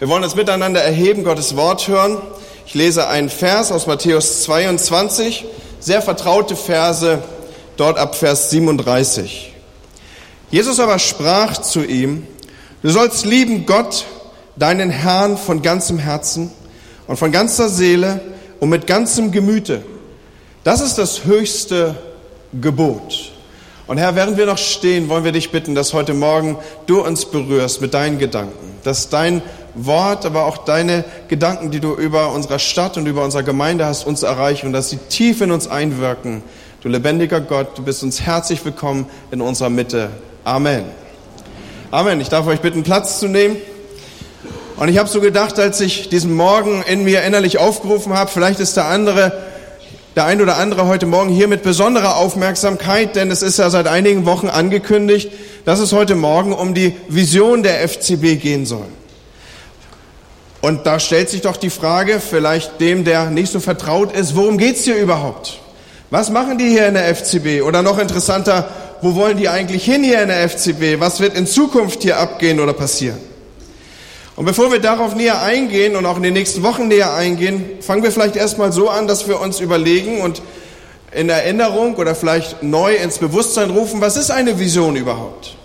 Wir wollen uns miteinander erheben, Gottes Wort hören. Ich lese einen Vers aus Matthäus 22, sehr vertraute Verse, dort ab Vers 37. Jesus aber sprach zu ihm, du sollst lieben Gott, deinen Herrn von ganzem Herzen und von ganzer Seele und mit ganzem Gemüte. Das ist das höchste Gebot. Und Herr, während wir noch stehen, wollen wir dich bitten, dass heute Morgen du uns berührst mit deinen Gedanken, dass dein Wort, aber auch deine Gedanken, die du über unsere Stadt und über unsere Gemeinde hast, uns erreichen und dass sie tief in uns einwirken. Du lebendiger Gott, du bist uns herzlich willkommen in unserer Mitte. Amen. Amen. Ich darf euch bitten, Platz zu nehmen. Und ich habe so gedacht, als ich diesen Morgen in mir innerlich aufgerufen habe, vielleicht ist der andere, der ein oder andere heute Morgen hier mit besonderer Aufmerksamkeit, denn es ist ja seit einigen Wochen angekündigt, dass es heute Morgen um die Vision der FCB gehen soll. Und da stellt sich doch die Frage, vielleicht dem, der nicht so vertraut ist, worum geht's hier überhaupt? Was machen die hier in der FCB? Oder noch interessanter, wo wollen die eigentlich hin hier in der FCB? Was wird in Zukunft hier abgehen oder passieren? Und bevor wir darauf näher eingehen und auch in den nächsten Wochen näher eingehen, fangen wir vielleicht erstmal so an, dass wir uns überlegen und in Erinnerung oder vielleicht neu ins Bewusstsein rufen, was ist eine Vision überhaupt?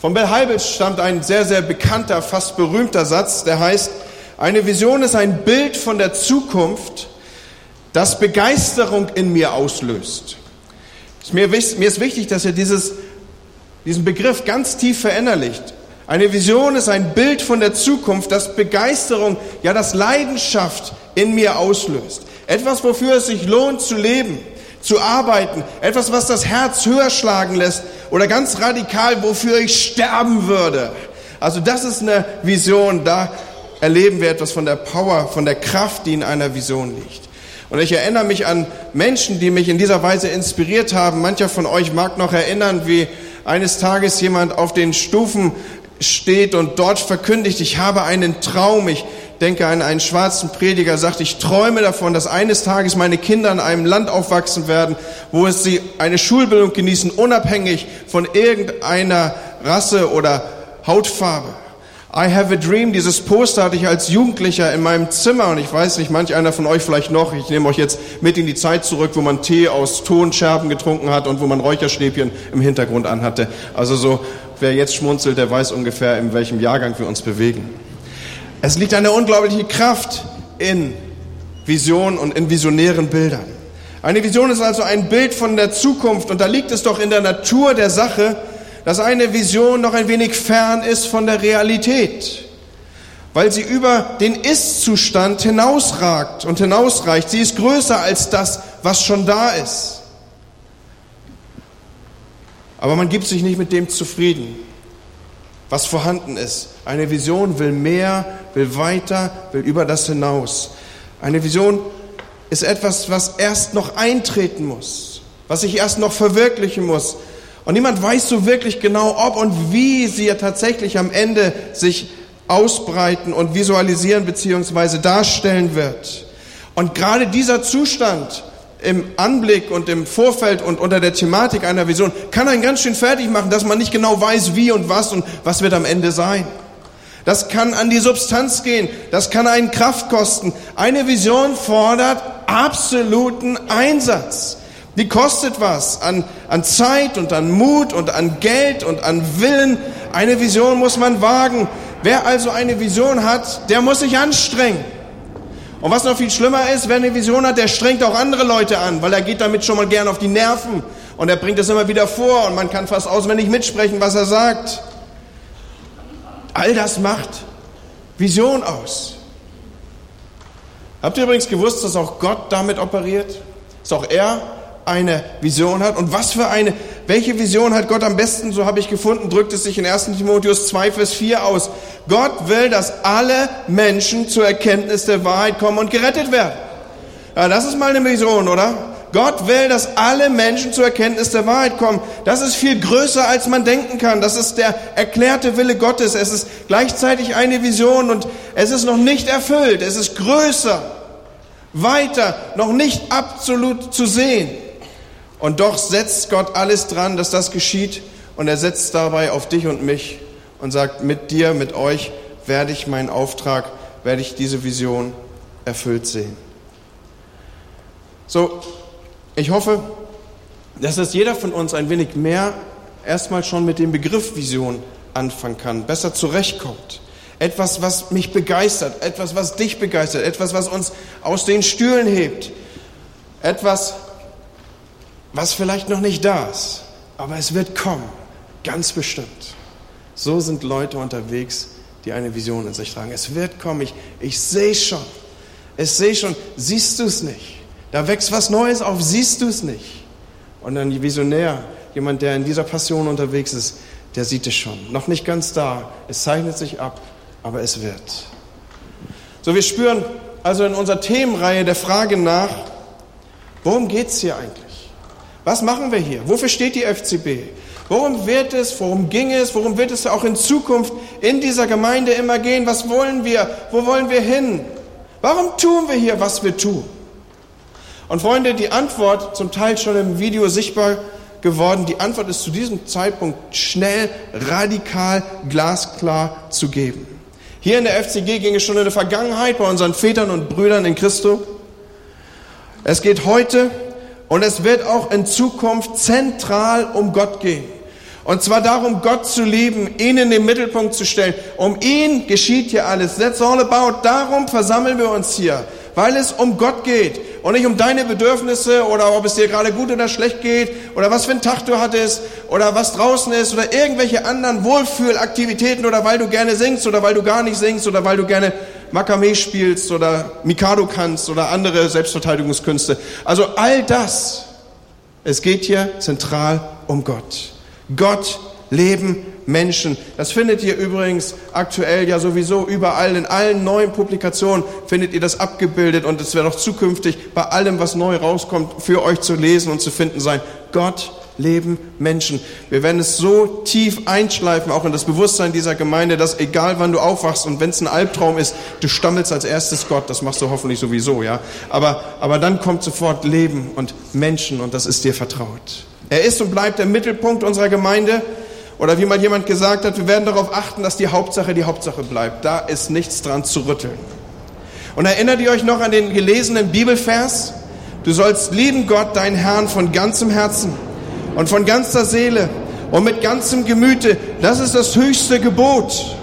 Von Bill Heibels stammt ein sehr, sehr bekannter, fast berühmter Satz, der heißt, eine Vision ist ein Bild von der Zukunft, das Begeisterung in mir auslöst. Mir ist wichtig, dass ihr dieses, diesen Begriff ganz tief verinnerlicht. Eine Vision ist ein Bild von der Zukunft, das Begeisterung, ja das Leidenschaft in mir auslöst. Etwas, wofür es sich lohnt zu leben, zu arbeiten. Etwas, was das Herz höher schlagen lässt. Oder ganz radikal, wofür ich sterben würde. Also das ist eine Vision, da erleben wir etwas von der Power, von der Kraft, die in einer Vision liegt. Und ich erinnere mich an Menschen, die mich in dieser Weise inspiriert haben. Mancher von euch mag noch erinnern, wie eines Tages jemand auf den Stufen steht und dort verkündigt, ich habe einen Traum. Ich denke an einen schwarzen Prediger, sagt, ich träume davon, dass eines Tages meine Kinder in einem Land aufwachsen werden, wo es sie eine Schulbildung genießen, unabhängig von irgendeiner Rasse oder Hautfarbe. I have a dream, dieses Poster hatte ich als Jugendlicher in meinem Zimmer und ich weiß nicht, manch einer von euch vielleicht noch, ich nehme euch jetzt mit in die Zeit zurück, wo man Tee aus Tonscherben getrunken hat und wo man Räucherstäbchen im Hintergrund anhatte. Also so, wer jetzt schmunzelt, der weiß ungefähr, in welchem Jahrgang wir uns bewegen. Es liegt eine unglaubliche Kraft in Visionen und in visionären Bildern. Eine Vision ist also ein Bild von der Zukunft und da liegt es doch in der Natur der Sache, dass eine Vision noch ein wenig fern ist von der Realität, weil sie über den Ist-Zustand hinausragt und hinausreicht. Sie ist größer als das, was schon da ist. Aber man gibt sich nicht mit dem zufrieden, was vorhanden ist. Eine Vision will mehr, will weiter, will über das hinaus. Eine Vision ist etwas, was erst noch eintreten muss, was sich erst noch verwirklichen muss, und niemand weiß so wirklich genau, ob und wie sie ja tatsächlich am Ende sich ausbreiten und visualisieren beziehungsweise darstellen wird. Und gerade dieser Zustand im Anblick und im Vorfeld und unter der Thematik einer Vision kann einen ganz schön fertig machen, dass man nicht genau weiß, wie und was und was wird am Ende sein. Das kann an die Substanz gehen, das kann einen Kraft kosten. Eine Vision fordert absoluten Einsatz. Die kostet was an, an Zeit und an Mut und an Geld und an Willen. Eine Vision muss man wagen. Wer also eine Vision hat, der muss sich anstrengen. Und was noch viel schlimmer ist, wer eine Vision hat, der strengt auch andere Leute an, weil er geht damit schon mal gern auf die Nerven und er bringt es immer wieder vor und man kann fast auswendig mitsprechen, was er sagt. All das macht Vision aus. Habt ihr übrigens gewusst, dass auch Gott damit operiert? Ist auch er eine Vision hat. Und was für eine, welche Vision hat Gott am besten, so habe ich gefunden, drückt es sich in 1 Timotheus 2, Vers 4 aus. Gott will, dass alle Menschen zur Erkenntnis der Wahrheit kommen und gerettet werden. Ja, das ist mal eine Vision, oder? Gott will, dass alle Menschen zur Erkenntnis der Wahrheit kommen. Das ist viel größer, als man denken kann. Das ist der erklärte Wille Gottes. Es ist gleichzeitig eine Vision und es ist noch nicht erfüllt. Es ist größer, weiter, noch nicht absolut zu sehen. Und doch setzt Gott alles dran, dass das geschieht. Und er setzt dabei auf dich und mich und sagt, mit dir, mit euch werde ich meinen Auftrag, werde ich diese Vision erfüllt sehen. So, ich hoffe, dass das jeder von uns ein wenig mehr erstmal schon mit dem Begriff Vision anfangen kann, besser zurechtkommt. Etwas, was mich begeistert, etwas, was dich begeistert, etwas, was uns aus den Stühlen hebt, etwas, was vielleicht noch nicht da ist, aber es wird kommen, ganz bestimmt. So sind Leute unterwegs, die eine Vision in sich tragen. Es wird kommen, ich, ich sehe schon, es sehe schon, siehst du es nicht? Da wächst was Neues auf, siehst du es nicht? Und ein Visionär, jemand, der in dieser Passion unterwegs ist, der sieht es schon. Noch nicht ganz da, es zeichnet sich ab, aber es wird. So, wir spüren also in unserer Themenreihe der Frage nach, worum geht es hier eigentlich? Was machen wir hier? Wofür steht die FCB? Worum wird es, worum ging es, worum wird es auch in Zukunft in dieser Gemeinde immer gehen? Was wollen wir? Wo wollen wir hin? Warum tun wir hier, was wir tun? Und Freunde, die Antwort, zum Teil schon im Video sichtbar geworden, die Antwort ist zu diesem Zeitpunkt schnell, radikal, glasklar zu geben. Hier in der FCG ging es schon in der Vergangenheit bei unseren Vätern und Brüdern in Christo. Es geht heute und es wird auch in Zukunft zentral um Gott gehen. Und zwar darum, Gott zu lieben, ihn in den Mittelpunkt zu stellen. Um ihn geschieht hier alles. That's all about. Darum versammeln wir uns hier, weil es um Gott geht und nicht um deine Bedürfnisse oder ob es dir gerade gut oder schlecht geht oder was für einen Tag du hattest oder was draußen ist oder irgendwelche anderen Wohlfühlaktivitäten oder weil du gerne singst oder weil du gar nicht singst oder weil du gerne Makame spielst oder Mikado kannst oder andere Selbstverteidigungskünste. Also all das. Es geht hier zentral um Gott. Gott leben Menschen. Das findet ihr übrigens aktuell ja sowieso überall, in allen neuen Publikationen findet ihr das abgebildet und es wird auch zukünftig bei allem, was neu rauskommt, für euch zu lesen und zu finden sein. Gott leben Menschen. Wir werden es so tief einschleifen, auch in das Bewusstsein dieser Gemeinde, dass egal wann du aufwachst und wenn es ein Albtraum ist, du stammelst als erstes Gott. Das machst du hoffentlich sowieso, ja. Aber, aber dann kommt sofort Leben und Menschen und das ist dir vertraut. Er ist und bleibt der Mittelpunkt unserer Gemeinde. Oder wie mal jemand gesagt hat, wir werden darauf achten, dass die Hauptsache die Hauptsache bleibt. Da ist nichts dran zu rütteln. Und erinnert ihr euch noch an den gelesenen Bibelvers? Du sollst lieben Gott, deinen Herrn, von ganzem Herzen und von ganzer Seele und mit ganzem Gemüte. Das ist das höchste Gebot.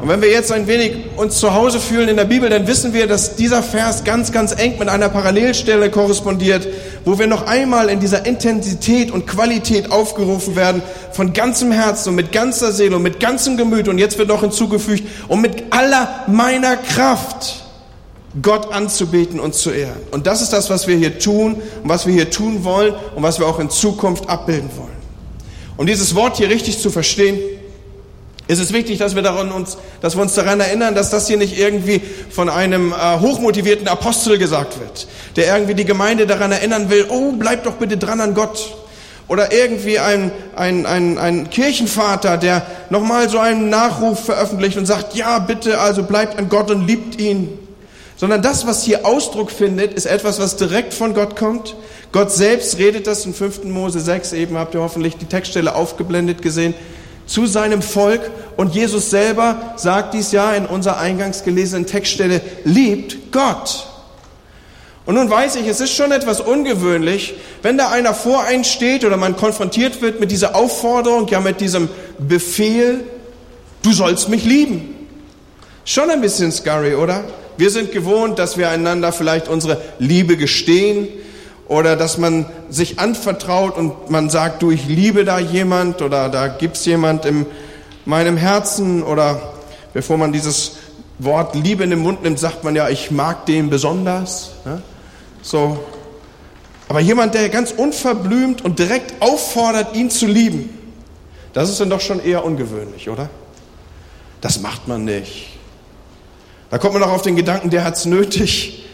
Und wenn wir jetzt ein wenig uns zu Hause fühlen in der Bibel, dann wissen wir, dass dieser Vers ganz, ganz eng mit einer Parallelstelle korrespondiert, wo wir noch einmal in dieser Intensität und Qualität aufgerufen werden, von ganzem Herzen und mit ganzer Seele und mit ganzem Gemüt. Und jetzt wird noch hinzugefügt, und mit aller meiner Kraft Gott anzubeten und zu ehren. Und das ist das, was wir hier tun und was wir hier tun wollen und was wir auch in Zukunft abbilden wollen. Um dieses Wort hier richtig zu verstehen, ist es wichtig, dass wir, daran uns, dass wir uns daran erinnern, dass das hier nicht irgendwie von einem äh, hochmotivierten Apostel gesagt wird, der irgendwie die Gemeinde daran erinnern will, oh, bleib doch bitte dran an Gott. Oder irgendwie ein, ein, ein, ein Kirchenvater, der nochmal so einen Nachruf veröffentlicht und sagt, ja, bitte, also bleibt an Gott und liebt ihn. Sondern das, was hier Ausdruck findet, ist etwas, was direkt von Gott kommt. Gott selbst redet das in 5. Mose 6, eben habt ihr hoffentlich die Textstelle aufgeblendet gesehen zu seinem Volk. Und Jesus selber sagt dies ja in unserer eingangs gelesenen Textstelle, liebt Gott. Und nun weiß ich, es ist schon etwas ungewöhnlich, wenn da einer vor einen steht oder man konfrontiert wird mit dieser Aufforderung, ja mit diesem Befehl, du sollst mich lieben. Schon ein bisschen scary, oder? Wir sind gewohnt, dass wir einander vielleicht unsere Liebe gestehen, oder dass man sich anvertraut und man sagt, du, ich liebe da jemand oder da gibt's jemand in meinem Herzen oder bevor man dieses Wort Liebe in den Mund nimmt, sagt man ja, ich mag den besonders. Ja? So. Aber jemand, der ganz unverblümt und direkt auffordert, ihn zu lieben, das ist dann doch schon eher ungewöhnlich, oder? Das macht man nicht. Da kommt man doch auf den Gedanken, der hat's nötig.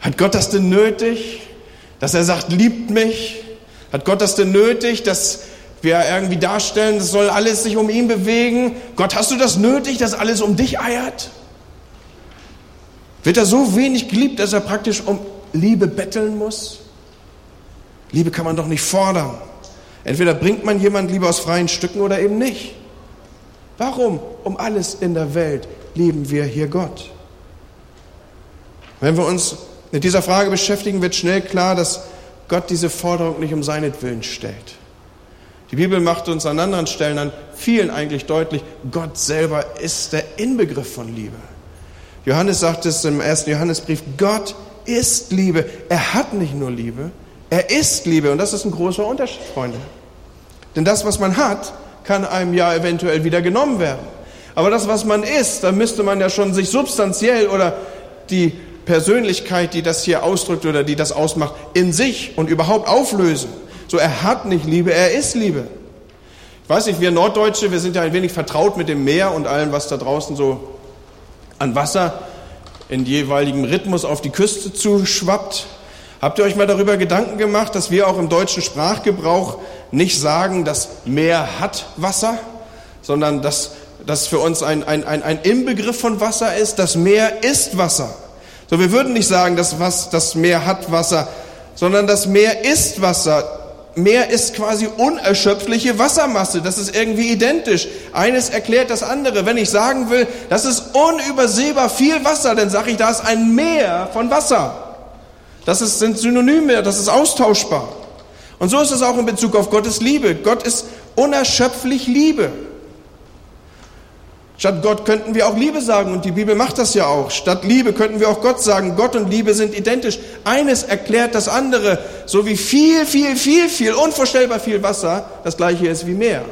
Hat Gott das denn nötig? Dass er sagt, liebt mich. Hat Gott das denn nötig, dass wir irgendwie darstellen, es soll alles sich um ihn bewegen? Gott, hast du das nötig, dass alles um dich eiert? Wird er so wenig geliebt, dass er praktisch um Liebe betteln muss? Liebe kann man doch nicht fordern. Entweder bringt man jemand Liebe aus freien Stücken oder eben nicht. Warum um alles in der Welt lieben wir hier Gott? Wenn wir uns mit dieser Frage beschäftigen, wird schnell klar, dass Gott diese Forderung nicht um seinetwillen stellt. Die Bibel macht uns an anderen Stellen, an vielen eigentlich deutlich, Gott selber ist der Inbegriff von Liebe. Johannes sagt es im ersten Johannesbrief, Gott ist Liebe. Er hat nicht nur Liebe, er ist Liebe. Und das ist ein großer Unterschied, Freunde. Denn das, was man hat, kann einem ja eventuell wieder genommen werden. Aber das, was man ist, da müsste man ja schon sich substanziell oder die Persönlichkeit, die das hier ausdrückt oder die das ausmacht, in sich und überhaupt auflösen. So, er hat nicht Liebe, er ist Liebe. Ich weiß nicht, wir Norddeutsche, wir sind ja ein wenig vertraut mit dem Meer und allem, was da draußen so an Wasser in jeweiligen Rhythmus auf die Küste zuschwappt. Habt ihr euch mal darüber Gedanken gemacht, dass wir auch im deutschen Sprachgebrauch nicht sagen, das Meer hat Wasser, sondern dass das für uns ein, ein, ein, ein Inbegriff von Wasser ist, das Meer ist Wasser. So, wir würden nicht sagen, dass was, das Meer hat Wasser, sondern das Meer ist Wasser. Meer ist quasi unerschöpfliche Wassermasse. Das ist irgendwie identisch. Eines erklärt das andere. Wenn ich sagen will, das ist unübersehbar viel Wasser, dann sage ich, da ist ein Meer von Wasser. Das ist, sind Synonyme, das ist austauschbar. Und so ist es auch in Bezug auf Gottes Liebe. Gott ist unerschöpflich Liebe. Statt Gott könnten wir auch Liebe sagen und die Bibel macht das ja auch. Statt Liebe könnten wir auch Gott sagen. Gott und Liebe sind identisch. Eines erklärt das andere. So wie viel, viel, viel, viel, unvorstellbar viel Wasser das gleiche ist wie Meer.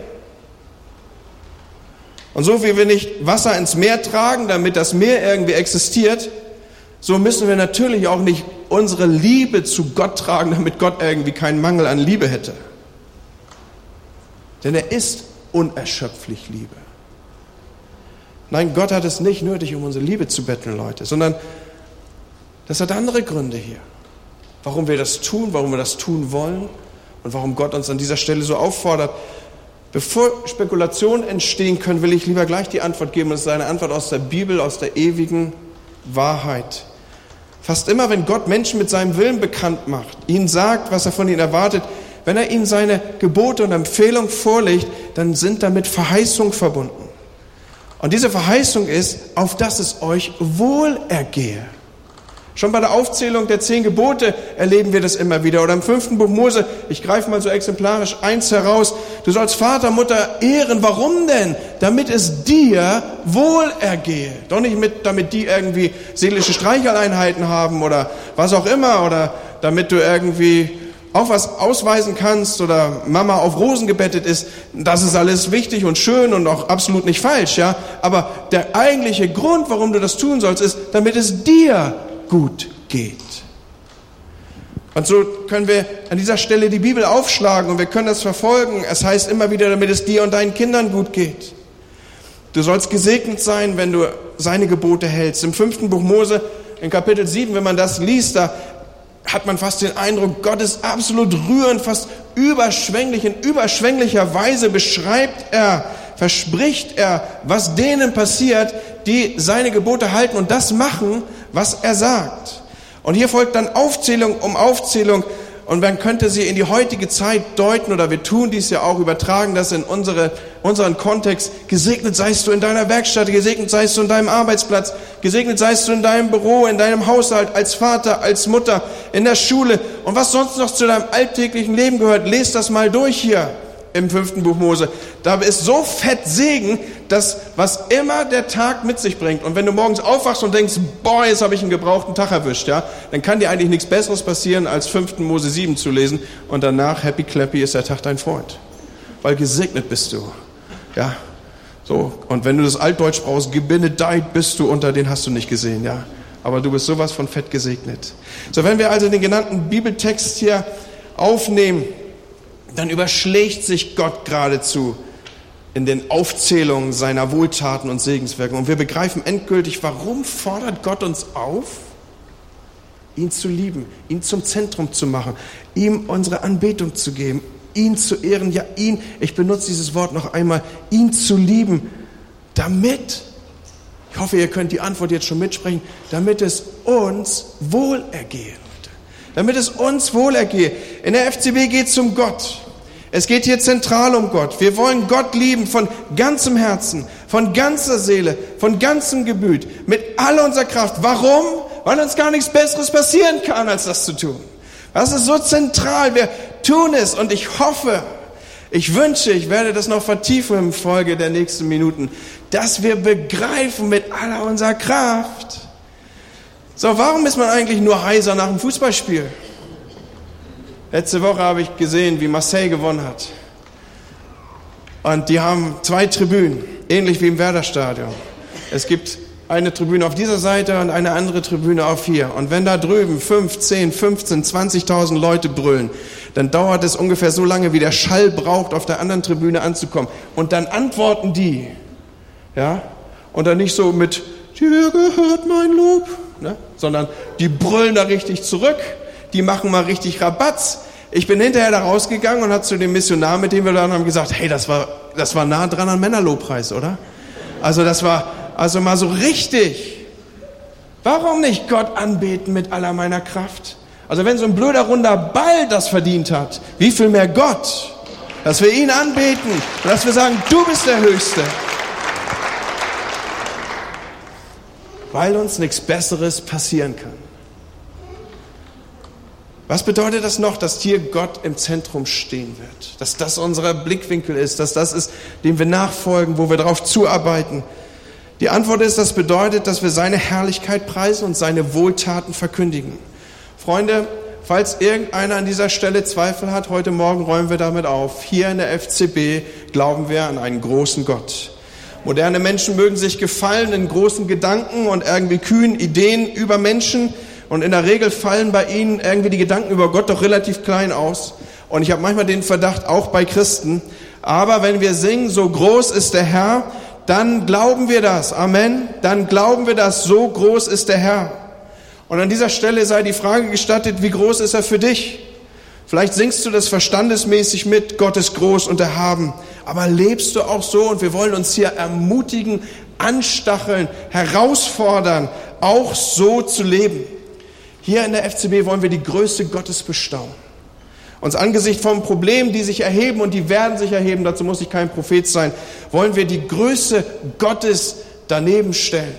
Und so wie wir nicht Wasser ins Meer tragen, damit das Meer irgendwie existiert, so müssen wir natürlich auch nicht unsere Liebe zu Gott tragen, damit Gott irgendwie keinen Mangel an Liebe hätte. Denn er ist unerschöpflich Liebe. Nein, Gott hat es nicht nötig, um unsere Liebe zu betteln, Leute, sondern das hat andere Gründe hier. Warum wir das tun, warum wir das tun wollen und warum Gott uns an dieser Stelle so auffordert. Bevor Spekulationen entstehen können, will ich lieber gleich die Antwort geben. Das ist eine Antwort aus der Bibel, aus der ewigen Wahrheit. Fast immer, wenn Gott Menschen mit seinem Willen bekannt macht, ihnen sagt, was er von ihnen erwartet, wenn er ihnen seine Gebote und Empfehlungen vorlegt, dann sind damit Verheißungen verbunden. Und diese Verheißung ist, auf dass es euch wohl ergehe. Schon bei der Aufzählung der zehn Gebote erleben wir das immer wieder. Oder im fünften Buch Mose, ich greife mal so exemplarisch eins heraus, du sollst Vater, Mutter ehren. Warum denn? Damit es dir wohl ergehe. Doch nicht mit, damit die irgendwie seelische Streicheleinheiten haben oder was auch immer oder damit du irgendwie auch was ausweisen kannst oder Mama auf Rosen gebettet ist, das ist alles wichtig und schön und auch absolut nicht falsch, ja. Aber der eigentliche Grund, warum du das tun sollst, ist, damit es dir gut geht. Und so können wir an dieser Stelle die Bibel aufschlagen und wir können das verfolgen. Es heißt immer wieder, damit es dir und deinen Kindern gut geht. Du sollst gesegnet sein, wenn du seine Gebote hältst. Im fünften Buch Mose, in Kapitel 7, wenn man das liest, da hat man fast den Eindruck, Gott ist absolut rührend, fast überschwänglich, in überschwänglicher Weise beschreibt er, verspricht er, was denen passiert, die seine Gebote halten und das machen, was er sagt. Und hier folgt dann Aufzählung um Aufzählung und man könnte sie in die heutige Zeit deuten, oder wir tun dies ja auch, übertragen das in unsere, unseren Kontext. Gesegnet seist du in deiner Werkstatt, gesegnet seist du in deinem Arbeitsplatz, gesegnet seist du in deinem Büro, in deinem Haushalt, als Vater, als Mutter, in der Schule und was sonst noch zu deinem alltäglichen Leben gehört. Lest das mal durch hier im fünften Buch Mose. Da ist so fett Segen, dass was immer der Tag mit sich bringt. Und wenn du morgens aufwachst und denkst, boah, jetzt habe ich einen gebrauchten Tag erwischt, ja, dann kann dir eigentlich nichts Besseres passieren, als fünften Mose 7 zu lesen und danach happy clappy ist der Tag dein Freund. Weil gesegnet bist du. Ja. So. Und wenn du das Altdeutsch brauchst, gebenedeit bist du unter den hast du nicht gesehen, ja. Aber du bist sowas von fett gesegnet. So, wenn wir also den genannten Bibeltext hier aufnehmen, dann überschlägt sich Gott geradezu in den Aufzählungen seiner Wohltaten und Segenswirkungen. Und wir begreifen endgültig, warum fordert Gott uns auf, ihn zu lieben, ihn zum Zentrum zu machen, ihm unsere Anbetung zu geben, ihn zu ehren, ja ihn, ich benutze dieses Wort noch einmal, ihn zu lieben, damit, ich hoffe, ihr könnt die Antwort jetzt schon mitsprechen, damit es uns wohlergehe, damit es uns wohlergehe. In der FCB geht es um Gott. Es geht hier zentral um Gott. Wir wollen Gott lieben von ganzem Herzen, Von ganzer Seele, von ganzem Gebüt, mit all unserer Kraft. Warum? Weil uns gar nichts Besseres passieren kann, als das zu tun. Das ist so zentral. Wir tun es und ich hoffe, ich wünsche, ich werde das noch vertiefen im Folge der nächsten Minuten, dass wir begreifen mit aller unserer Kraft. So, warum ist man eigentlich nur heiser nach dem Fußballspiel? Letzte Woche habe ich gesehen, wie Marseille gewonnen hat. Und die haben zwei Tribünen, ähnlich wie im Werder-Stadion. Es gibt eine Tribüne auf dieser Seite und eine andere Tribüne auf hier. Und wenn da drüben 5, 10, 15, 20.000 Leute brüllen, dann dauert es ungefähr so lange, wie der Schall braucht, auf der anderen Tribüne anzukommen. Und dann antworten die, ja, und dann nicht so mit, dir gehört mein Lob, ne? sondern die brüllen da richtig zurück, die machen mal richtig Rabatz. Ich bin hinterher da rausgegangen und hat zu dem Missionar, mit dem wir da haben, gesagt, hey, das war, das war nah dran an Männerlobpreis, oder? Also das war, also mal so richtig. Warum nicht Gott anbeten mit aller meiner Kraft? Also wenn so ein blöder runder Ball das verdient hat, wie viel mehr Gott? Dass wir ihn anbeten und dass wir sagen, du bist der Höchste. Weil uns nichts Besseres passieren kann. Was bedeutet das noch, dass hier Gott im Zentrum stehen wird? Dass das unser Blickwinkel ist, dass das ist, dem wir nachfolgen, wo wir darauf zuarbeiten. Die Antwort ist, das bedeutet, dass wir seine Herrlichkeit preisen und seine Wohltaten verkündigen. Freunde, falls irgendeiner an dieser Stelle Zweifel hat, heute Morgen räumen wir damit auf. Hier in der FCB glauben wir an einen großen Gott. Moderne Menschen mögen sich gefallen in großen Gedanken und irgendwie kühnen Ideen über Menschen. Und in der Regel fallen bei ihnen irgendwie die Gedanken über Gott doch relativ klein aus. Und ich habe manchmal den Verdacht, auch bei Christen. Aber wenn wir singen, so groß ist der Herr, dann glauben wir das. Amen. Dann glauben wir das, so groß ist der Herr. Und an dieser Stelle sei die Frage gestattet, wie groß ist er für dich? Vielleicht singst du das verstandesmäßig mit, Gott ist groß und erhaben. Aber lebst du auch so? Und wir wollen uns hier ermutigen, anstacheln, herausfordern, auch so zu leben. Hier in der FCB wollen wir die Größe Gottes bestaunen. Uns angesichts von Problemen, die sich erheben und die werden sich erheben, dazu muss ich kein Prophet sein, wollen wir die Größe Gottes daneben stellen.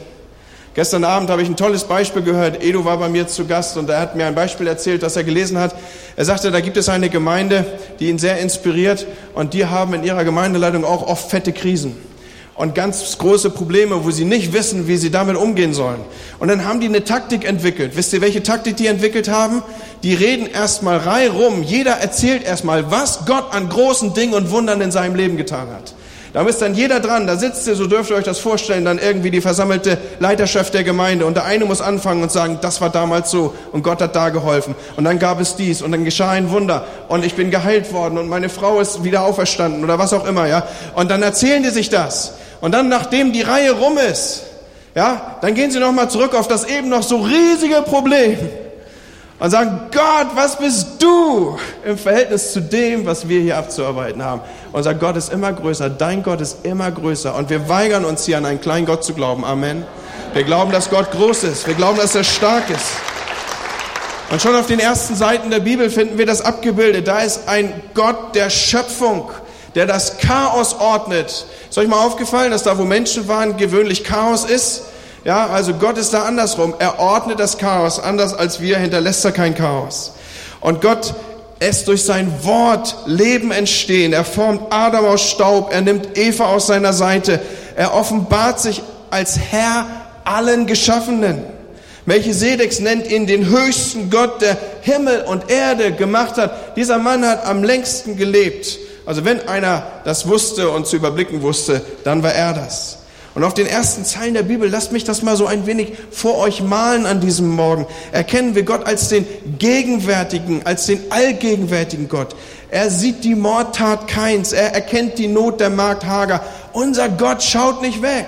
Gestern Abend habe ich ein tolles Beispiel gehört. Edu war bei mir zu Gast und er hat mir ein Beispiel erzählt, das er gelesen hat. Er sagte, da gibt es eine Gemeinde, die ihn sehr inspiriert und die haben in ihrer Gemeindeleitung auch oft fette Krisen und ganz große Probleme, wo sie nicht wissen, wie sie damit umgehen sollen. Und dann haben die eine Taktik entwickelt. Wisst ihr, welche Taktik die entwickelt haben? Die reden erstmal rum. Jeder erzählt erstmal, was Gott an großen Dingen und Wundern in seinem Leben getan hat. Da ist dann jeder dran, da sitzt ihr, so dürft ihr euch das vorstellen, dann irgendwie die versammelte Leiterschaft der Gemeinde. Und der eine muss anfangen und sagen, das war damals so und Gott hat da geholfen. Und dann gab es dies und dann geschah ein Wunder und ich bin geheilt worden und meine Frau ist wieder auferstanden oder was auch immer, ja. Und dann erzählen die sich das. Und dann, nachdem die Reihe rum ist, ja, dann gehen sie nochmal zurück auf das eben noch so riesige Problem und sagen, Gott, was bist du im Verhältnis zu dem, was wir hier abzuarbeiten haben? Unser Gott ist immer größer, dein Gott ist immer größer und wir weigern uns hier an einen kleinen Gott zu glauben. Amen. Wir glauben, dass Gott groß ist. Wir glauben, dass er stark ist. Und schon auf den ersten Seiten der Bibel finden wir das abgebildet. Da ist ein Gott der Schöpfung, der das Chaos ordnet. Ist euch mal aufgefallen, dass da, wo Menschen waren, gewöhnlich Chaos ist? Ja, also Gott ist da andersrum. Er ordnet das Chaos anders als wir, hinterlässt er kein Chaos. Und Gott lässt durch sein Wort Leben entstehen. Er formt Adam aus Staub, er nimmt Eva aus seiner Seite. Er offenbart sich als Herr allen Geschaffenen. Melchisedeks nennt ihn den höchsten Gott, der Himmel und Erde gemacht hat. Dieser Mann hat am längsten gelebt. Also wenn einer das wusste und zu überblicken wusste, dann war er das. Und auf den ersten Zeilen der Bibel, lasst mich das mal so ein wenig vor euch malen an diesem Morgen. Erkennen wir Gott als den gegenwärtigen, als den allgegenwärtigen Gott. Er sieht die Mordtat Keins. Er erkennt die Not der Magd Hager. Unser Gott schaut nicht weg.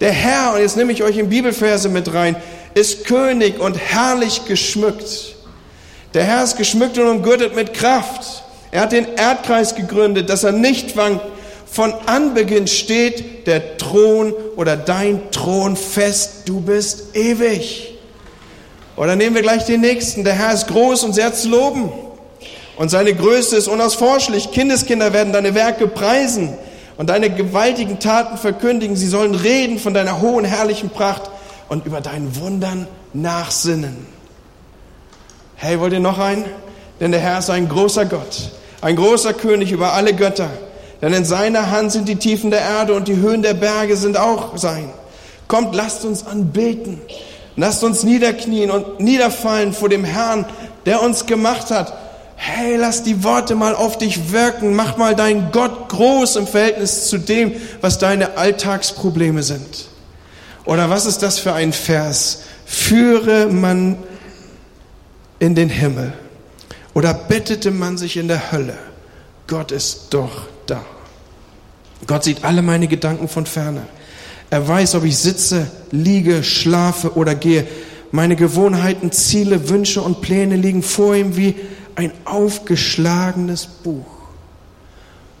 Der Herr, und jetzt nehme ich euch in Bibelverse mit rein, ist König und herrlich geschmückt. Der Herr ist geschmückt und umgürtet mit Kraft. Er hat den Erdkreis gegründet, dass er nicht wankt von Anbeginn steht der Thron oder dein Thron fest. Du bist ewig. Oder nehmen wir gleich den nächsten. Der Herr ist groß und sehr zu loben. Und seine Größe ist unausforschlich. Kindeskinder werden deine Werke preisen. und deine gewaltigen Taten verkündigen. Sie sollen reden von deiner hohen, herrlichen Pracht und über deinen Wundern nachsinnen. Hey, wollt ihr noch einen? Denn der Herr ist ein großer Gott, ein großer König über alle Götter. Denn in seiner Hand sind die Tiefen der Erde und die Höhen der Berge sind auch sein. Kommt, lasst uns anbeten. Lasst uns niederknien und niederfallen vor dem Herrn, der uns gemacht hat. Hey, lass die Worte mal auf dich wirken. Mach mal deinen Gott groß im Verhältnis zu dem, was deine Alltagsprobleme sind. Oder was ist das für ein Vers? Führe man in den Himmel oder bettete man sich in der Hölle? Gott ist doch da. Gott sieht alle meine Gedanken von ferne. Er weiß, ob ich sitze, liege, schlafe oder gehe. Meine Gewohnheiten, Ziele, Wünsche und Pläne liegen vor ihm wie ein aufgeschlagenes Buch.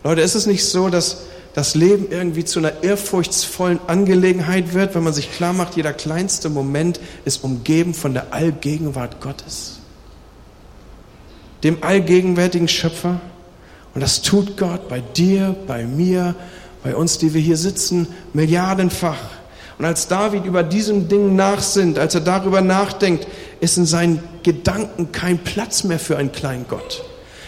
Leute, ist es nicht so, dass das Leben irgendwie zu einer ehrfurchtsvollen Angelegenheit wird, wenn man sich klar macht, jeder kleinste Moment ist umgeben von der Allgegenwart Gottes, dem allgegenwärtigen Schöpfer. Und das tut Gott bei dir, bei mir, bei uns, die wir hier sitzen, milliardenfach. Und als David über diesem Ding nachsinnt, als er darüber nachdenkt, ist in seinen Gedanken kein Platz mehr für einen kleinen Gott.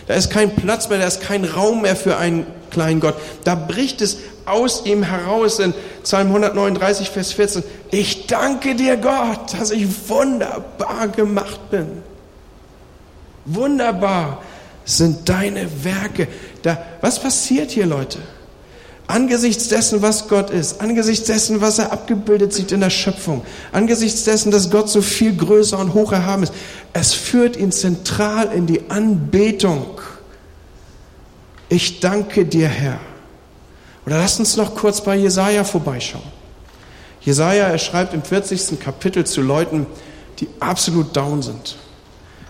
Da ist kein Platz mehr, da ist kein Raum mehr für einen kleinen Gott. Da bricht es aus ihm heraus in Psalm 139, Vers 14. Ich danke dir, Gott, dass ich wunderbar gemacht bin. Wunderbar sind deine Werke. Da, was passiert hier, Leute? Angesichts dessen, was Gott ist, angesichts dessen, was er abgebildet sieht in der Schöpfung, angesichts dessen, dass Gott so viel größer und hoch erhaben ist, es führt ihn zentral in die Anbetung. Ich danke dir, Herr. Oder lasst uns noch kurz bei Jesaja vorbeischauen. Jesaja, er schreibt im 40. Kapitel zu Leuten, die absolut down sind,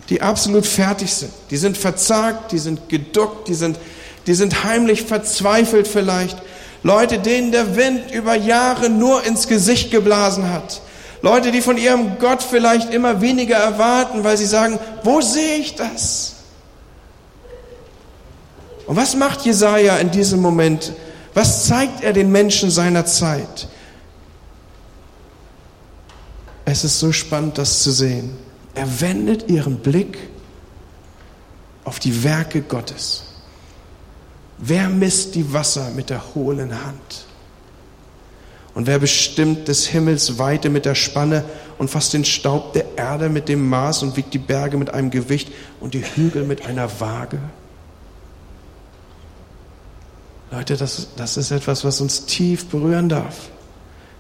die absolut fertig sind, die sind verzagt, die sind geduckt, die sind, die sind heimlich verzweifelt vielleicht, Leute, denen der Wind über Jahre nur ins Gesicht geblasen hat. Leute, die von ihrem Gott vielleicht immer weniger erwarten, weil sie sagen, wo sehe ich das? Und was macht Jesaja in diesem Moment? Was zeigt er den Menschen seiner Zeit? Es ist so spannend, das zu sehen. Er wendet ihren Blick auf die Werke Gottes. Wer misst die Wasser mit der hohlen Hand? Und wer bestimmt des Himmels Weite mit der Spanne und fasst den Staub der Erde mit dem Maß und wiegt die Berge mit einem Gewicht und die Hügel mit einer Waage? Leute, das, das ist etwas, was uns tief berühren darf.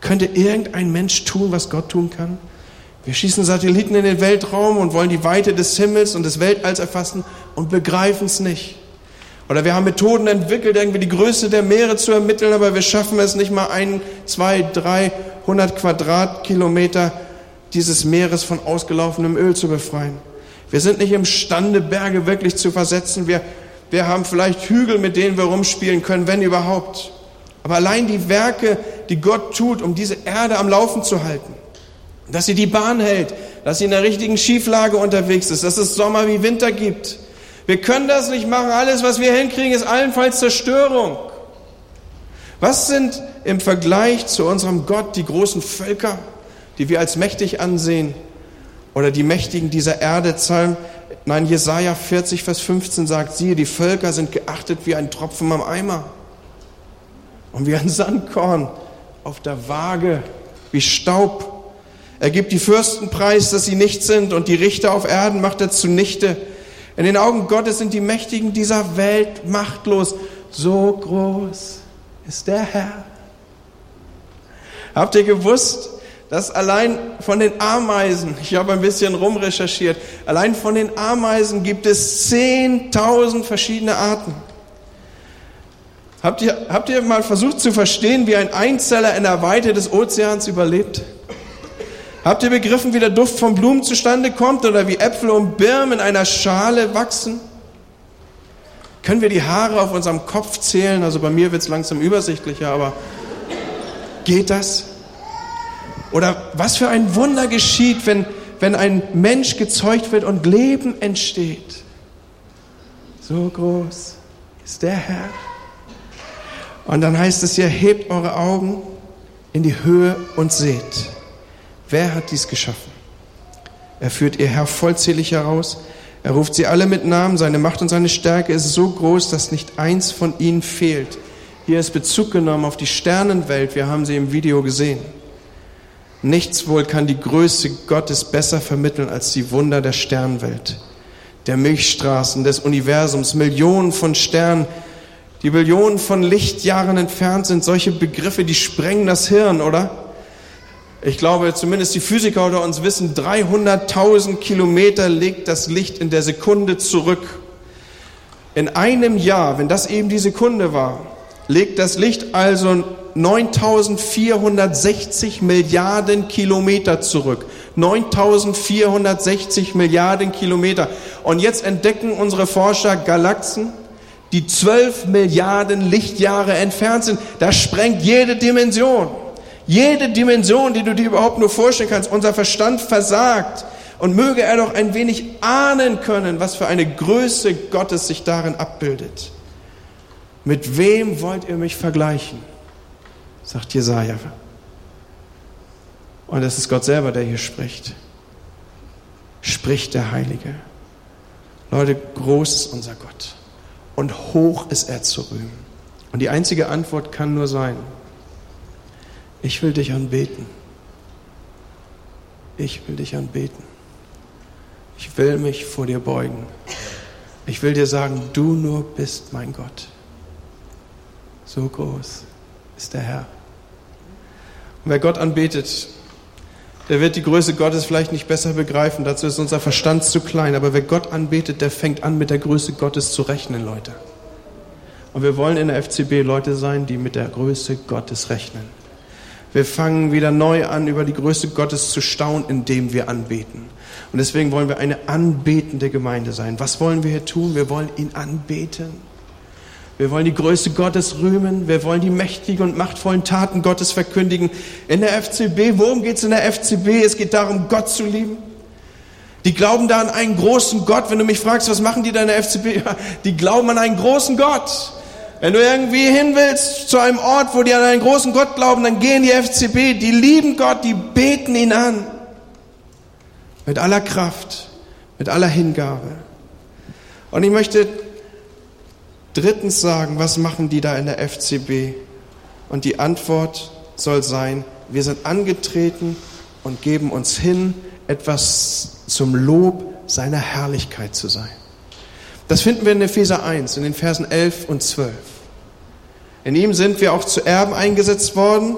Könnte irgendein Mensch tun, was Gott tun kann? Wir schießen Satelliten in den Weltraum und wollen die Weite des Himmels und des Weltalls erfassen und begreifen es nicht. Oder wir haben Methoden entwickelt, irgendwie die Größe der Meere zu ermitteln, aber wir schaffen es nicht mal ein, zwei, drei hundert Quadratkilometer dieses Meeres von ausgelaufenem Öl zu befreien. Wir sind nicht imstande, Berge wirklich zu versetzen. Wir, wir haben vielleicht Hügel, mit denen wir rumspielen können, wenn überhaupt. Aber allein die Werke, die Gott tut, um diese Erde am Laufen zu halten, dass sie die Bahn hält, dass sie in der richtigen Schieflage unterwegs ist, dass es Sommer wie Winter gibt, wir können das nicht machen. Alles, was wir hinkriegen, ist allenfalls Zerstörung. Was sind im Vergleich zu unserem Gott die großen Völker, die wir als mächtig ansehen? Oder die Mächtigen dieser Erde? Psalm, nein, Jesaja 40, Vers 15 sagt, siehe, die Völker sind geachtet wie ein Tropfen am Eimer und wie ein Sandkorn auf der Waage, wie Staub. Er gibt die Fürsten preis, dass sie nicht sind und die Richter auf Erden macht er zunichte. In den Augen Gottes sind die Mächtigen dieser Welt machtlos. So groß ist der Herr. Habt ihr gewusst, dass allein von den Ameisen, ich habe ein bisschen rumrecherchiert, allein von den Ameisen gibt es 10.000 verschiedene Arten. Habt ihr, habt ihr mal versucht zu verstehen, wie ein Einzeller in der Weite des Ozeans überlebt? Habt ihr begriffen, wie der Duft von Blumen zustande kommt oder wie Äpfel und Birnen in einer Schale wachsen? Können wir die Haare auf unserem Kopf zählen? Also bei mir wird es langsam übersichtlicher, aber geht das? Oder was für ein Wunder geschieht, wenn, wenn ein Mensch gezeugt wird und Leben entsteht? So groß ist der Herr. Und dann heißt es hier, hebt eure Augen in die Höhe und seht. Wer hat dies geschaffen? Er führt ihr Herr vollzählig heraus. Er ruft sie alle mit Namen. Seine Macht und seine Stärke ist so groß, dass nicht eins von ihnen fehlt. Hier ist Bezug genommen auf die Sternenwelt. Wir haben sie im Video gesehen. Nichts wohl kann die Größe Gottes besser vermitteln als die Wunder der Sternenwelt, der Milchstraßen, des Universums, Millionen von Sternen, die Billionen von Lichtjahren entfernt sind. Solche Begriffe, die sprengen das Hirn, oder? Ich glaube, zumindest die Physiker unter uns wissen, 300.000 Kilometer legt das Licht in der Sekunde zurück. In einem Jahr, wenn das eben die Sekunde war, legt das Licht also 9460 Milliarden Kilometer zurück. 9460 Milliarden Kilometer. Und jetzt entdecken unsere Forscher Galaxen, die 12 Milliarden Lichtjahre entfernt sind. Das sprengt jede Dimension. Jede Dimension, die du dir überhaupt nur vorstellen kannst. Unser Verstand versagt. Und möge er doch ein wenig ahnen können, was für eine Größe Gottes sich darin abbildet. Mit wem wollt ihr mich vergleichen? sagt Jesaja. Und es ist Gott selber, der hier spricht. Spricht der Heilige. Leute, groß ist unser Gott und hoch ist er zu rühmen. Und die einzige Antwort kann nur sein, ich will dich anbeten. Ich will dich anbeten. Ich will mich vor dir beugen. Ich will dir sagen, du nur bist mein Gott. So groß ist der Herr. Und wer Gott anbetet, der wird die Größe Gottes vielleicht nicht besser begreifen. Dazu ist unser Verstand zu klein. Aber wer Gott anbetet, der fängt an, mit der Größe Gottes zu rechnen, Leute. Und wir wollen in der FCB Leute sein, die mit der Größe Gottes rechnen. Wir fangen wieder neu an, über die Größe Gottes zu staunen, indem wir anbeten. Und deswegen wollen wir eine anbetende Gemeinde sein. Was wollen wir hier tun? Wir wollen ihn anbeten. Wir wollen die Größe Gottes rühmen. Wir wollen die mächtigen und machtvollen Taten Gottes verkündigen. In der FCB, worum geht es in der FCB? Es geht darum, Gott zu lieben. Die glauben da an einen großen Gott. Wenn du mich fragst, was machen die da in der FCB? Die glauben an einen großen Gott. Wenn du irgendwie hin willst zu einem Ort, wo die an einen großen Gott glauben, dann gehen die FCB. Die lieben Gott, die beten ihn an. Mit aller Kraft, mit aller Hingabe. Und ich möchte Drittens sagen, was machen die da in der FCB? Und die Antwort soll sein, wir sind angetreten und geben uns hin, etwas zum Lob seiner Herrlichkeit zu sein. Das finden wir in Epheser 1, in den Versen 11 und 12. In ihm sind wir auch zu Erben eingesetzt worden,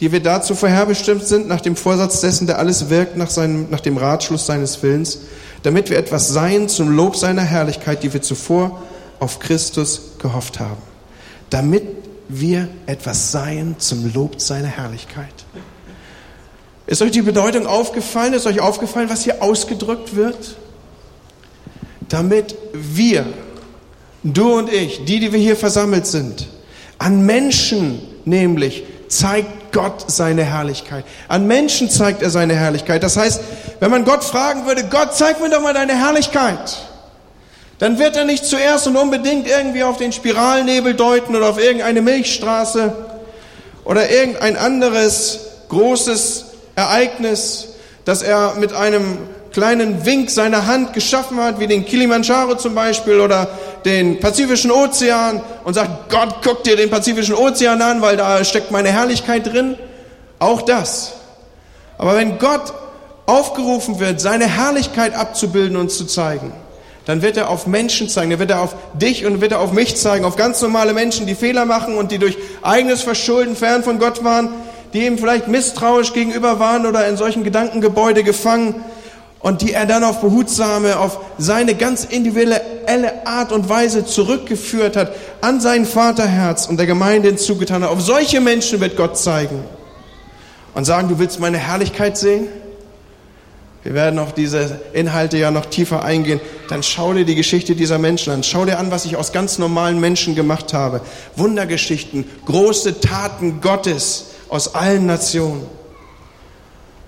die wir dazu vorherbestimmt sind, nach dem Vorsatz dessen, der alles wirkt, nach, seinem, nach dem Ratschluss seines Willens, damit wir etwas seien zum Lob seiner Herrlichkeit, die wir zuvor auf Christus gehofft haben, damit wir etwas seien zum Lob seiner Herrlichkeit. Ist euch die Bedeutung aufgefallen? Ist euch aufgefallen, was hier ausgedrückt wird? Damit wir, du und ich, die, die wir hier versammelt sind, an Menschen nämlich zeigt Gott seine Herrlichkeit. An Menschen zeigt er seine Herrlichkeit. Das heißt, wenn man Gott fragen würde, Gott, zeig mir doch mal deine Herrlichkeit dann wird er nicht zuerst und unbedingt irgendwie auf den Spiralnebel deuten oder auf irgendeine Milchstraße oder irgendein anderes großes Ereignis, das er mit einem kleinen Wink seiner Hand geschaffen hat, wie den Kilimanjaro zum Beispiel oder den Pazifischen Ozean und sagt, Gott, guck dir den Pazifischen Ozean an, weil da steckt meine Herrlichkeit drin. Auch das. Aber wenn Gott aufgerufen wird, seine Herrlichkeit abzubilden und zu zeigen, dann wird er auf Menschen zeigen, dann wird er auf dich und wird er auf mich zeigen, auf ganz normale Menschen, die Fehler machen und die durch eigenes Verschulden fern von Gott waren, die ihm vielleicht misstrauisch gegenüber waren oder in solchen Gedankengebäude gefangen und die er dann auf behutsame, auf seine ganz individuelle Art und Weise zurückgeführt hat, an sein Vaterherz und der Gemeinde hinzugetan hat. Auf solche Menschen wird Gott zeigen und sagen, du willst meine Herrlichkeit sehen? Wir werden auf diese Inhalte ja noch tiefer eingehen. Dann schau dir die Geschichte dieser Menschen an. Schau dir an, was ich aus ganz normalen Menschen gemacht habe. Wundergeschichten, große Taten Gottes aus allen Nationen.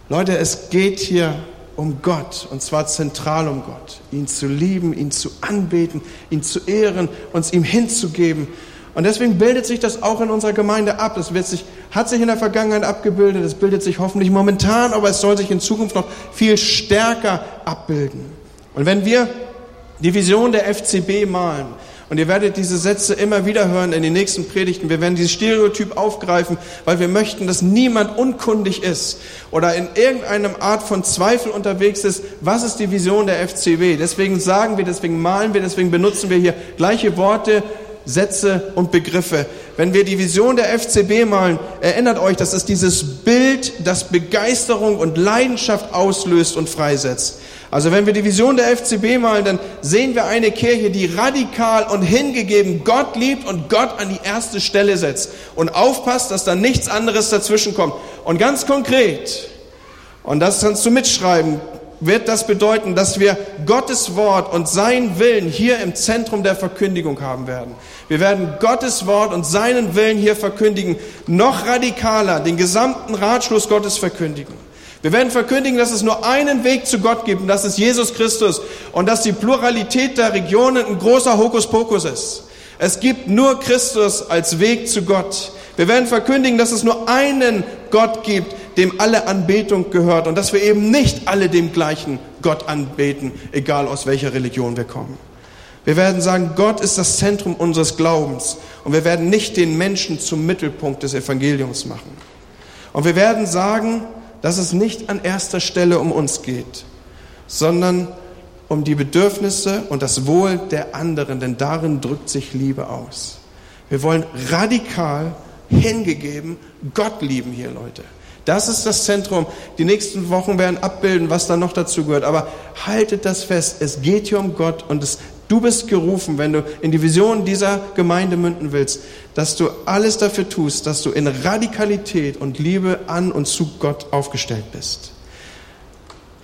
Leute, es geht hier um Gott und zwar zentral um Gott. Ihn zu lieben, ihn zu anbeten, ihn zu ehren, uns ihm hinzugeben. Und deswegen bildet sich das auch in unserer Gemeinde ab. Das wird sich, hat sich in der Vergangenheit abgebildet, es bildet sich hoffentlich momentan, aber es soll sich in Zukunft noch viel stärker abbilden. Und wenn wir die Vision der FCB malen, und ihr werdet diese Sätze immer wieder hören in den nächsten Predigten. Wir werden dieses Stereotyp aufgreifen, weil wir möchten, dass niemand unkundig ist oder in irgendeiner Art von Zweifel unterwegs ist. Was ist die Vision der FCB? Deswegen sagen wir, deswegen malen wir, deswegen benutzen wir hier gleiche Worte, Sätze und Begriffe. Wenn wir die Vision der FCB malen, erinnert euch, das ist dieses Bild, das Begeisterung und Leidenschaft auslöst und freisetzt. Also wenn wir die Vision der FCB malen, dann sehen wir eine Kirche, die radikal und hingegeben Gott liebt und Gott an die erste Stelle setzt und aufpasst, dass da nichts anderes dazwischen kommt. Und ganz konkret, und das kannst du mitschreiben, wird das bedeuten, dass wir Gottes Wort und seinen Willen hier im Zentrum der Verkündigung haben werden. Wir werden Gottes Wort und seinen Willen hier verkündigen, noch radikaler den gesamten Ratschluss Gottes verkündigen. Wir werden verkündigen, dass es nur einen Weg zu Gott gibt, und das ist Jesus Christus, und dass die Pluralität der Regionen ein großer Hokuspokus ist. Es gibt nur Christus als Weg zu Gott. Wir werden verkündigen, dass es nur einen Gott gibt, dem alle Anbetung gehört und dass wir eben nicht alle dem gleichen Gott anbeten, egal aus welcher Religion wir kommen. Wir werden sagen, Gott ist das Zentrum unseres Glaubens und wir werden nicht den Menschen zum Mittelpunkt des Evangeliums machen. Und wir werden sagen, dass es nicht an erster Stelle um uns geht, sondern um die Bedürfnisse und das Wohl der anderen, denn darin drückt sich Liebe aus. Wir wollen radikal hingegeben Gott lieben hier, Leute. Das ist das Zentrum. Die nächsten Wochen werden abbilden, was da noch dazu gehört. Aber haltet das fest. Es geht hier um Gott und es Du bist gerufen, wenn du in die Vision dieser Gemeinde münden willst, dass du alles dafür tust, dass du in Radikalität und Liebe an und zu Gott aufgestellt bist.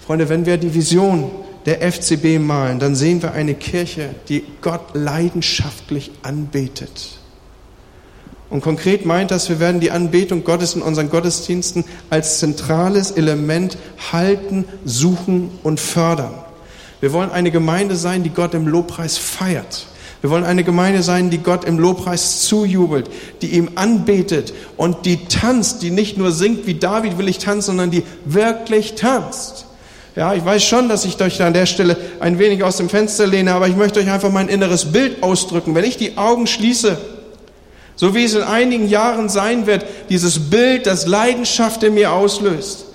Freunde, wenn wir die Vision der FCB malen, dann sehen wir eine Kirche, die Gott leidenschaftlich anbetet. Und konkret meint das, wir werden die Anbetung Gottes in unseren Gottesdiensten als zentrales Element halten, suchen und fördern. Wir wollen eine Gemeinde sein, die Gott im Lobpreis feiert. Wir wollen eine Gemeinde sein, die Gott im Lobpreis zujubelt, die ihm anbetet und die tanzt, die nicht nur singt, wie David will ich tanzen, sondern die wirklich tanzt. Ja, ich weiß schon, dass ich euch an der Stelle ein wenig aus dem Fenster lehne, aber ich möchte euch einfach mein inneres Bild ausdrücken. Wenn ich die Augen schließe, so wie es in einigen Jahren sein wird, dieses Bild, das Leidenschaft in mir auslöst,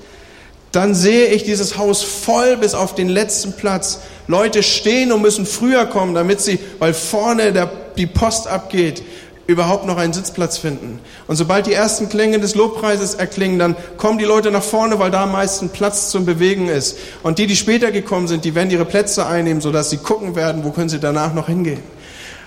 dann sehe ich dieses Haus voll bis auf den letzten Platz. Leute stehen und müssen früher kommen, damit sie, weil vorne der, die Post abgeht, überhaupt noch einen Sitzplatz finden. Und sobald die ersten Klänge des Lobpreises erklingen, dann kommen die Leute nach vorne, weil da am meisten Platz zum Bewegen ist. Und die, die später gekommen sind, die werden ihre Plätze einnehmen, sodass sie gucken werden, wo können sie danach noch hingehen.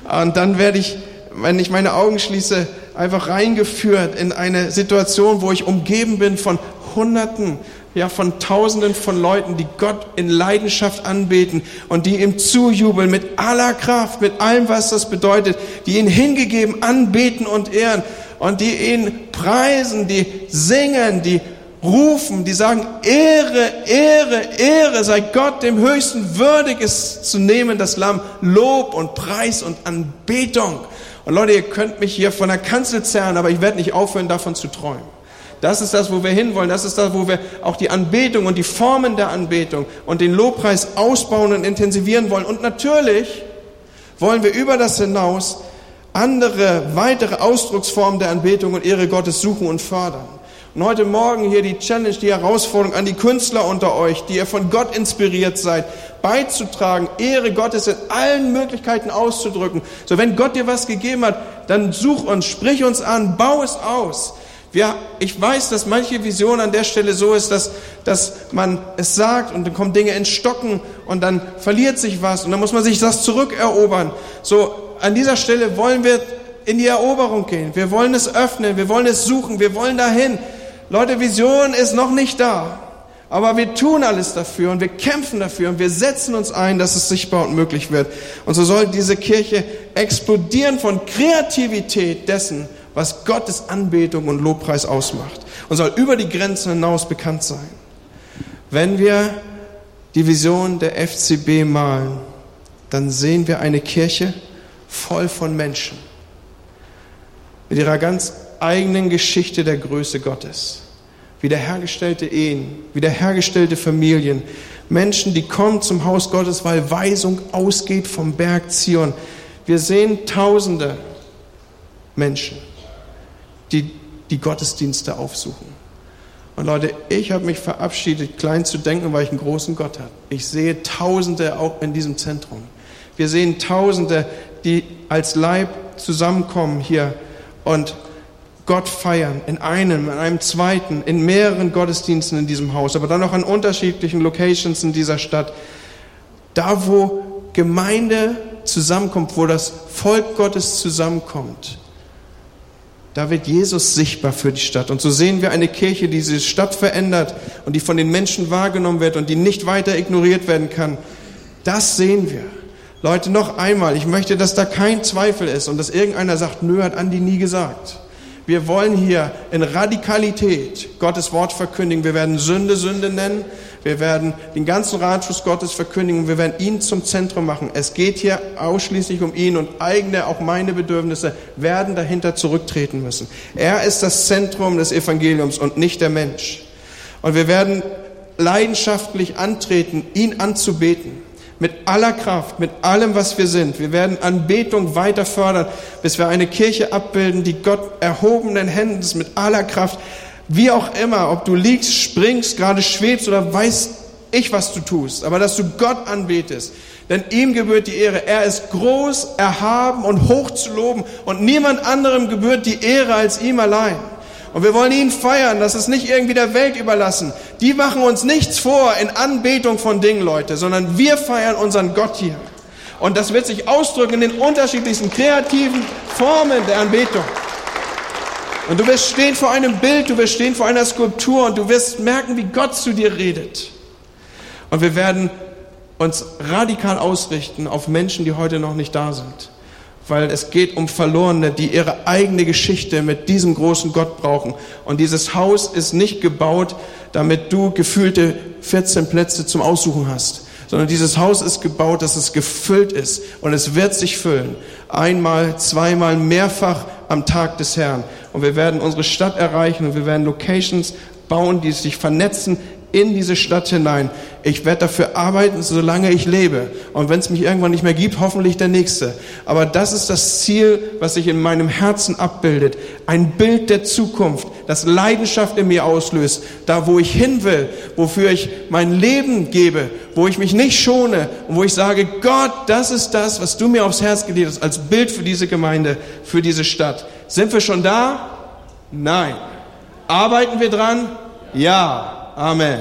Und dann werde ich, wenn ich meine Augen schließe, einfach reingeführt in eine Situation, wo ich umgeben bin von Hunderten ja, von Tausenden von Leuten, die Gott in Leidenschaft anbeten und die ihm zujubeln mit aller Kraft, mit allem, was das bedeutet, die ihn hingegeben anbeten und ehren und die ihn preisen, die singen, die rufen, die sagen, Ehre, Ehre, Ehre sei Gott dem Höchsten würdig ist zu nehmen, das Lamm, Lob und Preis und Anbetung. Und Leute, ihr könnt mich hier von der Kanzel zerren, aber ich werde nicht aufhören, davon zu träumen. Das ist das, wo wir hinwollen. Das ist das, wo wir auch die Anbetung und die Formen der Anbetung und den Lobpreis ausbauen und intensivieren wollen. Und natürlich wollen wir über das hinaus andere, weitere Ausdrucksformen der Anbetung und Ehre Gottes suchen und fördern. Und heute Morgen hier die Challenge, die Herausforderung an die Künstler unter euch, die ihr von Gott inspiriert seid, beizutragen, Ehre Gottes in allen Möglichkeiten auszudrücken. So, wenn Gott dir was gegeben hat, dann such uns, sprich uns an, bau es aus. Wir, ich weiß, dass manche Vision an der Stelle so ist, dass, dass man es sagt und dann kommen Dinge ins Stocken und dann verliert sich was und dann muss man sich das zurückerobern. So, an dieser Stelle wollen wir in die Eroberung gehen. Wir wollen es öffnen, wir wollen es suchen, wir wollen dahin. Leute, Vision ist noch nicht da. Aber wir tun alles dafür und wir kämpfen dafür und wir setzen uns ein, dass es sichtbar und möglich wird. Und so soll diese Kirche explodieren von Kreativität dessen, was Gottes Anbetung und Lobpreis ausmacht und soll über die Grenzen hinaus bekannt sein. Wenn wir die Vision der FCB malen, dann sehen wir eine Kirche voll von Menschen. mit ihrer ganz eigenen Geschichte der Größe Gottes. Wiederhergestellte Ehen, wiederhergestellte Familien, Menschen, die kommen zum Haus Gottes, weil Weisung ausgeht vom Berg Zion. Wir sehen tausende Menschen, die die Gottesdienste aufsuchen. Und Leute, ich habe mich verabschiedet, klein zu denken, weil ich einen großen Gott habe. Ich sehe Tausende auch in diesem Zentrum. Wir sehen Tausende, die als Leib zusammenkommen hier und Gott feiern, in einem, in einem zweiten, in mehreren Gottesdiensten in diesem Haus, aber dann auch an unterschiedlichen Locations in dieser Stadt. Da, wo Gemeinde zusammenkommt, wo das Volk Gottes zusammenkommt, da wird Jesus sichtbar für die Stadt. Und so sehen wir eine Kirche, die diese Stadt verändert und die von den Menschen wahrgenommen wird und die nicht weiter ignoriert werden kann. Das sehen wir. Leute, noch einmal, ich möchte, dass da kein Zweifel ist und dass irgendeiner sagt, nö, hat Andi nie gesagt. Wir wollen hier in Radikalität Gottes Wort verkündigen. Wir werden Sünde Sünde nennen. Wir werden den ganzen Ratschluss Gottes verkündigen wir werden ihn zum Zentrum machen. Es geht hier ausschließlich um ihn und eigene, auch meine Bedürfnisse werden dahinter zurücktreten müssen. Er ist das Zentrum des Evangeliums und nicht der Mensch. Und wir werden leidenschaftlich antreten, ihn anzubeten mit aller Kraft, mit allem, was wir sind. Wir werden Anbetung weiter fördern, bis wir eine Kirche abbilden, die Gott erhobenen Händens mit aller Kraft, wie auch immer, ob du liegst, springst, gerade schwebst oder weißt ich, was du tust, aber dass du Gott anbetest. Denn ihm gebührt die Ehre. Er ist groß, erhaben und hoch zu loben und niemand anderem gebührt die Ehre als ihm allein. Und wir wollen ihn feiern, das ist nicht irgendwie der Welt überlassen. Die machen uns nichts vor in Anbetung von Dingen, Leute, sondern wir feiern unseren Gott hier. Und das wird sich ausdrücken in den unterschiedlichsten kreativen Formen der Anbetung. Und du wirst stehen vor einem Bild, du wirst stehen vor einer Skulptur und du wirst merken, wie Gott zu dir redet. Und wir werden uns radikal ausrichten auf Menschen, die heute noch nicht da sind weil es geht um Verlorene, die ihre eigene Geschichte mit diesem großen Gott brauchen. Und dieses Haus ist nicht gebaut, damit du gefühlte 14 Plätze zum Aussuchen hast, sondern dieses Haus ist gebaut, dass es gefüllt ist und es wird sich füllen. Einmal, zweimal, mehrfach am Tag des Herrn. Und wir werden unsere Stadt erreichen und wir werden Locations bauen, die sich vernetzen in diese Stadt hinein. Ich werde dafür arbeiten, solange ich lebe. Und wenn es mich irgendwann nicht mehr gibt, hoffentlich der nächste. Aber das ist das Ziel, was sich in meinem Herzen abbildet. Ein Bild der Zukunft, das Leidenschaft in mir auslöst. Da, wo ich hin will, wofür ich mein Leben gebe, wo ich mich nicht schone und wo ich sage, Gott, das ist das, was du mir aufs Herz gelegt hast, als Bild für diese Gemeinde, für diese Stadt. Sind wir schon da? Nein. Arbeiten wir dran? Ja. Amen.